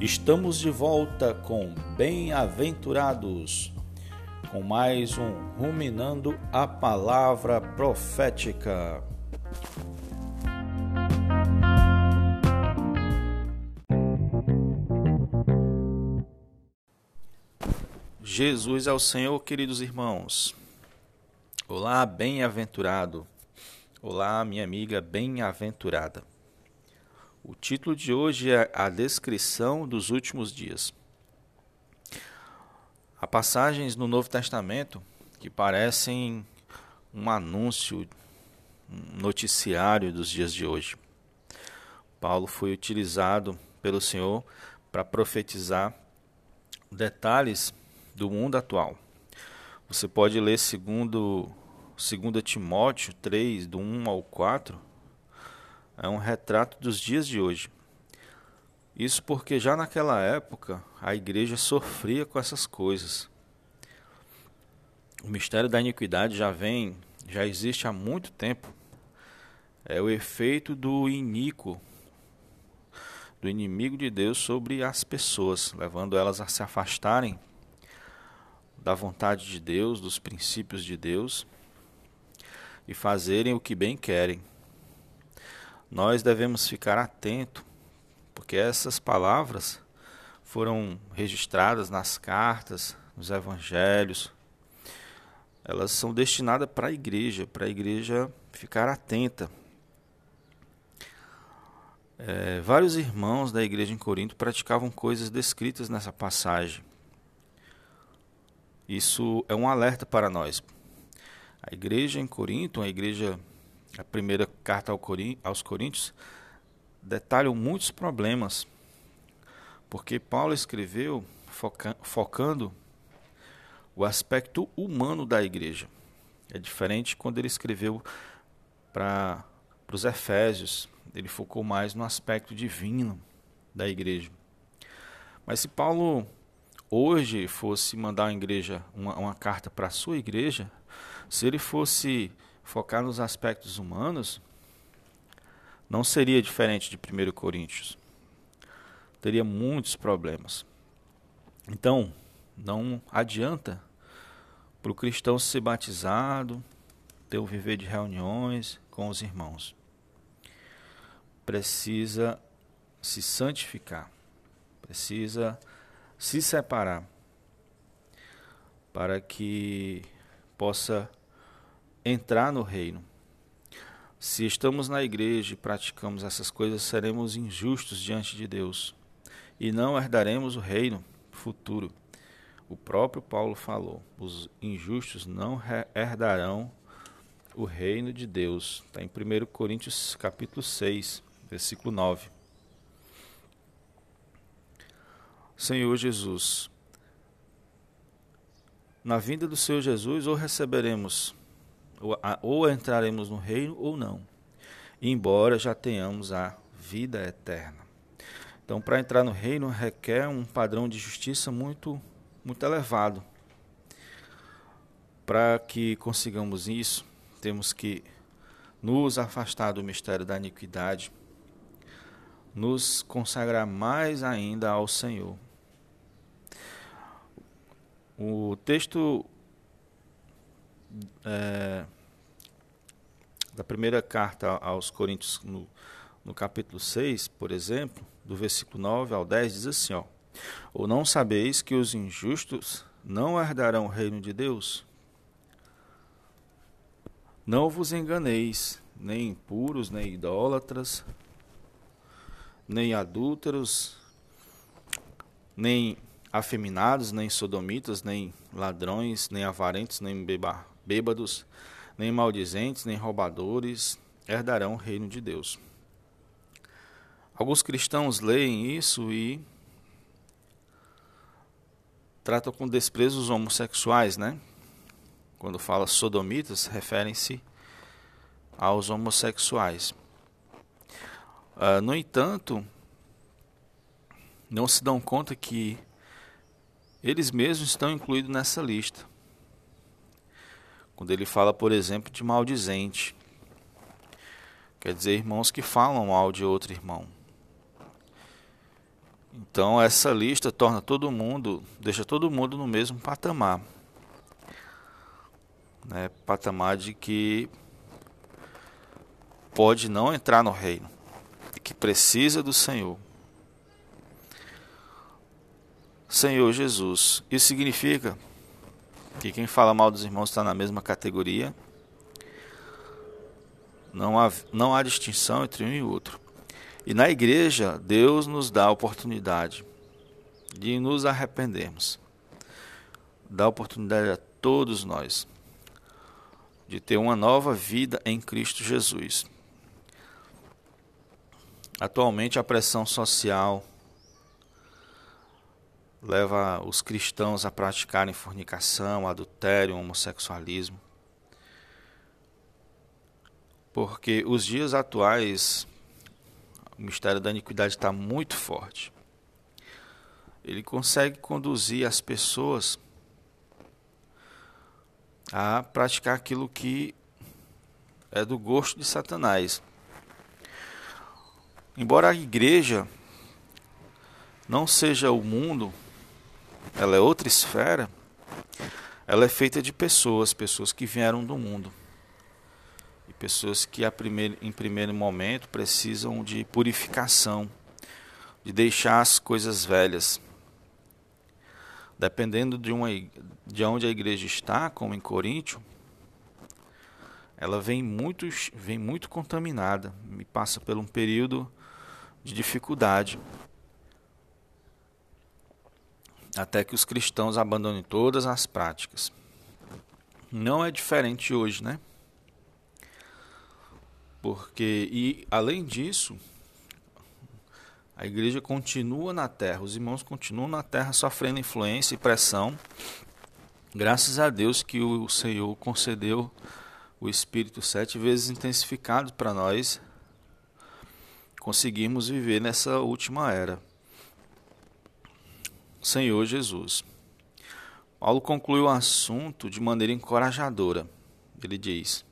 Estamos de volta com Bem-aventurados, com mais um Ruminando a Palavra Profética. Jesus é o Senhor, queridos irmãos. Olá, bem-aventurado. Olá, minha amiga bem-aventurada. O título de hoje é A Descrição dos Últimos Dias. Há passagens no Novo Testamento que parecem um anúncio, um noticiário dos dias de hoje. Paulo foi utilizado pelo Senhor para profetizar detalhes do mundo atual. Você pode ler segundo, segundo Timóteo 3, do 1 ao 4, é um retrato dos dias de hoje. Isso porque já naquela época a igreja sofria com essas coisas. O mistério da iniquidade já vem, já existe há muito tempo. É o efeito do iníquo, do inimigo de Deus sobre as pessoas, levando elas a se afastarem da vontade de Deus, dos princípios de Deus e fazerem o que bem querem nós devemos ficar atento, porque essas palavras foram registradas nas cartas, nos evangelhos. Elas são destinadas para a igreja, para a igreja ficar atenta. É, vários irmãos da igreja em Corinto praticavam coisas descritas nessa passagem. Isso é um alerta para nós. A igreja em Corinto, uma igreja a primeira carta aos Coríntios, detalham muitos problemas, porque Paulo escreveu foca focando o aspecto humano da igreja. É diferente quando ele escreveu para os Efésios, ele focou mais no aspecto divino da igreja. Mas se Paulo hoje fosse mandar uma igreja uma, uma carta para a sua igreja, se ele fosse focar nos aspectos humanos, não seria diferente de 1 Coríntios. Teria muitos problemas. Então, não adianta para o cristão ser batizado, ter o viver de reuniões com os irmãos. Precisa se santificar, precisa se separar para que possa entrar no reino. Se estamos na igreja e praticamos essas coisas, seremos injustos diante de Deus e não herdaremos o reino futuro. O próprio Paulo falou: os injustos não herdarão o reino de Deus. Está em 1 Coríntios capítulo 6, versículo 9. Senhor Jesus, na vinda do Senhor Jesus, ou receberemos ou, ou entraremos no reino ou não, embora já tenhamos a vida eterna. Então, para entrar no reino requer um padrão de justiça muito, muito elevado. Para que consigamos isso, temos que nos afastar do mistério da iniquidade, nos consagrar mais ainda ao Senhor. O texto é, da primeira carta aos Coríntios, no, no capítulo 6, por exemplo, do versículo 9 ao 10, diz assim: ó, Ou não sabeis que os injustos não herdarão o reino de Deus? Não vos enganeis, nem impuros, nem idólatras, nem adúlteros, nem afeminados, nem sodomitas, nem ladrões, nem avarentos, nem beba, bêbados, nem maldizentes, nem roubadores herdarão o reino de Deus. Alguns cristãos leem isso e tratam com desprezo os homossexuais, né? Quando fala sodomitas, referem-se aos homossexuais. Uh, no entanto, não se dão conta que eles mesmos estão incluídos nessa lista. Quando ele fala, por exemplo, de maldizente. Quer dizer, irmãos que falam mal de outro irmão. Então essa lista torna todo mundo, deixa todo mundo no mesmo patamar. Né? Patamar de que pode não entrar no reino, que precisa do Senhor. Senhor Jesus. Isso significa que quem fala mal dos irmãos está na mesma categoria. Não há, não há distinção entre um e outro. E na igreja, Deus nos dá a oportunidade de nos arrependermos. Dá a oportunidade a todos nós de ter uma nova vida em Cristo Jesus. Atualmente, a pressão social leva os cristãos a praticarem fornicação, adultério, homossexualismo. Porque os dias atuais o mistério da iniquidade está muito forte. Ele consegue conduzir as pessoas a praticar aquilo que é do gosto de Satanás. Embora a igreja não seja o mundo, ela é outra esfera, ela é feita de pessoas, pessoas que vieram do mundo pessoas que a primeiro, em primeiro momento precisam de purificação, de deixar as coisas velhas. Dependendo de, uma, de onde a igreja está, como em Coríntio, ela vem muito, vem muito contaminada, me passa por um período de dificuldade. Até que os cristãos abandonem todas as práticas. Não é diferente hoje, né? Porque, e além disso, a igreja continua na terra, os irmãos continuam na terra sofrendo influência e pressão. Graças a Deus que o Senhor concedeu o Espírito sete vezes intensificado para nós conseguirmos viver nessa última era. Senhor Jesus. Paulo conclui o assunto de maneira encorajadora. Ele diz: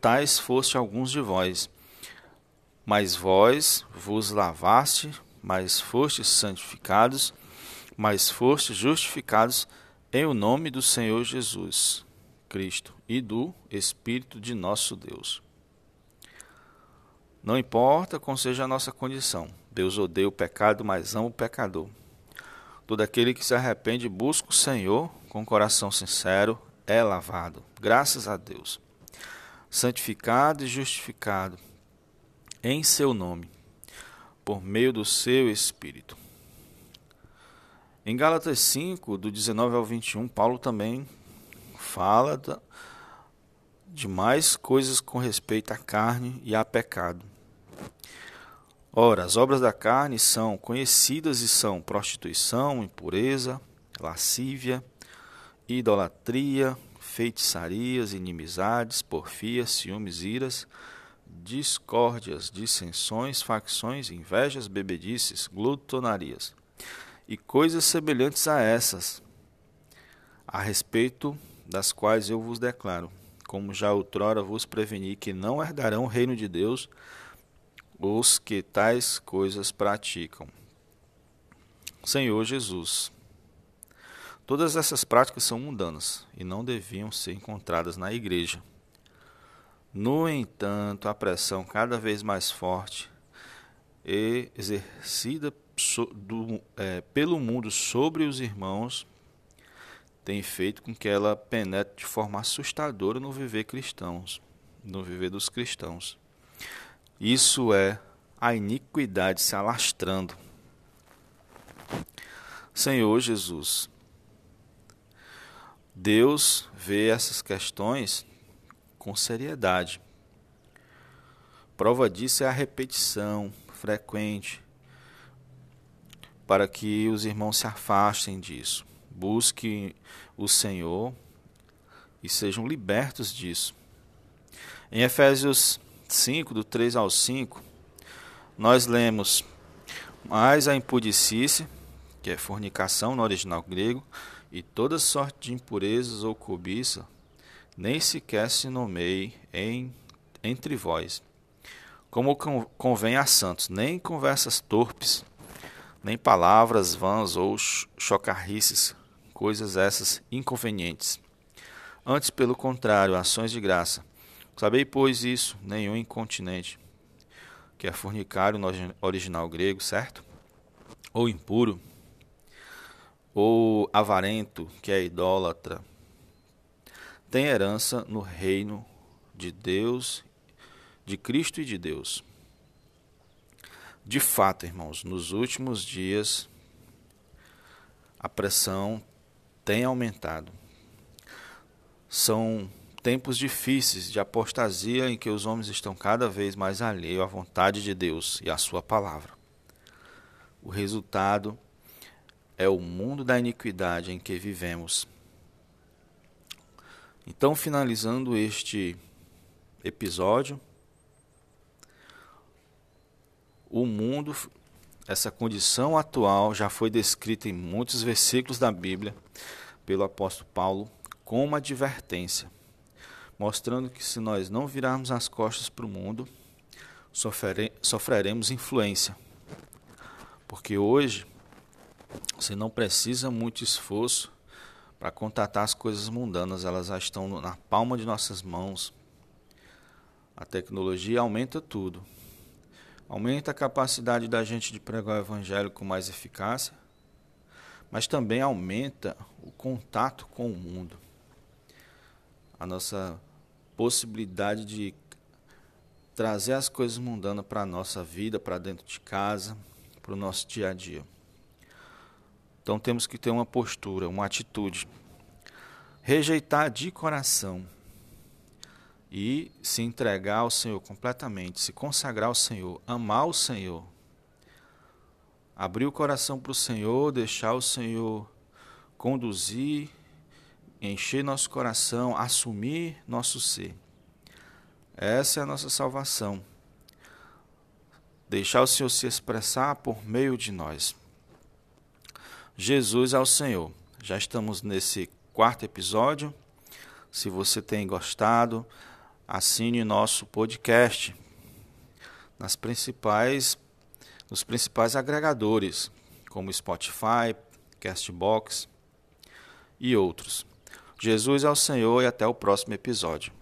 tais foste alguns de vós. Mas vós vos lavaste, mas fostes santificados, mas fostes justificados em o nome do Senhor Jesus Cristo e do Espírito de nosso Deus. Não importa qual seja a nossa condição, Deus odeia o pecado, mas ama o pecador. Todo aquele que se arrepende e busca o Senhor com coração sincero é lavado. Graças a Deus santificado e justificado em seu nome, por meio do seu Espírito. Em Gálatas 5, do 19 ao 21, Paulo também fala de mais coisas com respeito à carne e a pecado. Ora, as obras da carne são conhecidas e são prostituição, impureza, lascívia, idolatria, feitiçarias, inimizades, porfias, ciúmes, iras, discórdias, dissensões, facções, invejas, bebedices, glutonarias e coisas semelhantes a essas, a respeito das quais eu vos declaro, como já outrora vos preveni que não herdarão o reino de Deus os que tais coisas praticam. Senhor Jesus, Todas essas práticas são mundanas e não deviam ser encontradas na igreja. No entanto, a pressão cada vez mais forte exercida do, é, pelo mundo sobre os irmãos tem feito com que ela penetre de forma assustadora no viver cristãos, no viver dos cristãos. Isso é a iniquidade se alastrando. Senhor Jesus, Deus vê essas questões com seriedade. Prova disso é a repetição frequente para que os irmãos se afastem disso. Busquem o Senhor e sejam libertos disso. Em Efésios 5, do 3 ao 5, nós lemos: Mas a impudicícia, que é fornicação no original grego, e toda sorte de impurezas ou cobiça, nem sequer se nomeie em, entre vós, como convém a santos, nem conversas torpes, nem palavras vãs ou chocarrices, coisas essas inconvenientes. Antes, pelo contrário, ações de graça. Sabei, pois, isso, nenhum incontinente, que é fornicário no original grego, certo? Ou impuro, ou avarento, que é idólatra, tem herança no reino de Deus, de Cristo e de Deus. De fato, irmãos, nos últimos dias a pressão tem aumentado. São tempos difíceis de apostasia em que os homens estão cada vez mais alheios à vontade de Deus e à sua palavra. O resultado é o mundo da iniquidade em que vivemos. Então, finalizando este episódio, o mundo, essa condição atual já foi descrita em muitos versículos da Bíblia pelo apóstolo Paulo como advertência, mostrando que se nós não virarmos as costas para o mundo, sofrere, sofreremos influência. Porque hoje você não precisa muito esforço para contatar as coisas mundanas, elas já estão na palma de nossas mãos. A tecnologia aumenta tudo. Aumenta a capacidade da gente de pregar o evangelho com mais eficácia, mas também aumenta o contato com o mundo. A nossa possibilidade de trazer as coisas mundanas para a nossa vida, para dentro de casa, para o nosso dia a dia. Então temos que ter uma postura, uma atitude. Rejeitar de coração e se entregar ao Senhor completamente, se consagrar ao Senhor, amar o Senhor. Abrir o coração para o Senhor, deixar o Senhor conduzir, encher nosso coração, assumir nosso ser. Essa é a nossa salvação. Deixar o Senhor se expressar por meio de nós. Jesus ao Senhor. Já estamos nesse quarto episódio. Se você tem gostado, assine nosso podcast nas principais nos principais agregadores, como Spotify, Castbox e outros. Jesus é o Senhor e até o próximo episódio.